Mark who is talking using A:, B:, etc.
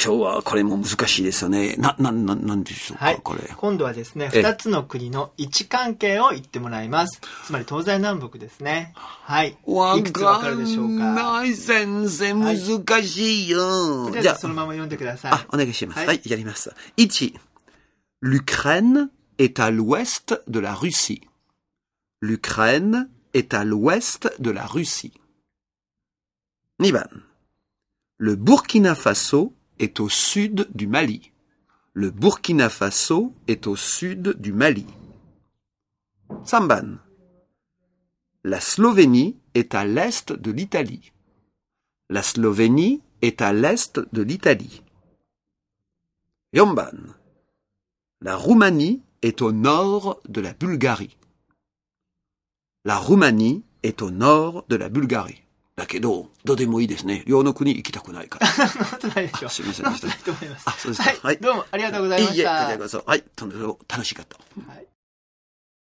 A: 今日はこれも難しいですよね。な、な、な、なんでしょうか、
B: はい
A: これ。
B: 今度はですね、
A: ええ
B: 二つの国の位置関係を言ってもらいます。つまり東西南北ですね。はい。いくつわかるでしょうか
A: ない。先生、難しいよ。
B: とりあえ
A: じゃ
B: ずそのまま読んでください。
A: あ、お願いします。
B: はい
A: はい、やります。1. L'Ukraine est à l'ouest de la Russie. L'Ukraine est à l'ouest de la Russie. 2番. Le Burkina Faso est au sud du Mali. Le Burkina Faso est au sud du Mali. 3番. La Slovénie est à l'est de l'Italie. La Slovénie est à l'est de l'Italie. 4番. La Roumanie est au nord de la Bulgarie. La Roumanie est au nord de la Bulgarie. だけど、どうでもいいですね。両の国行きたくないから。
B: そんなことないでしょ。
A: あすいません
B: とないと思います。
A: あそうですか
B: はい。
A: はい
B: どうもありがとうございま
A: いいえ、
B: した。
A: こちらこそ。はい、楽しかった。
B: はい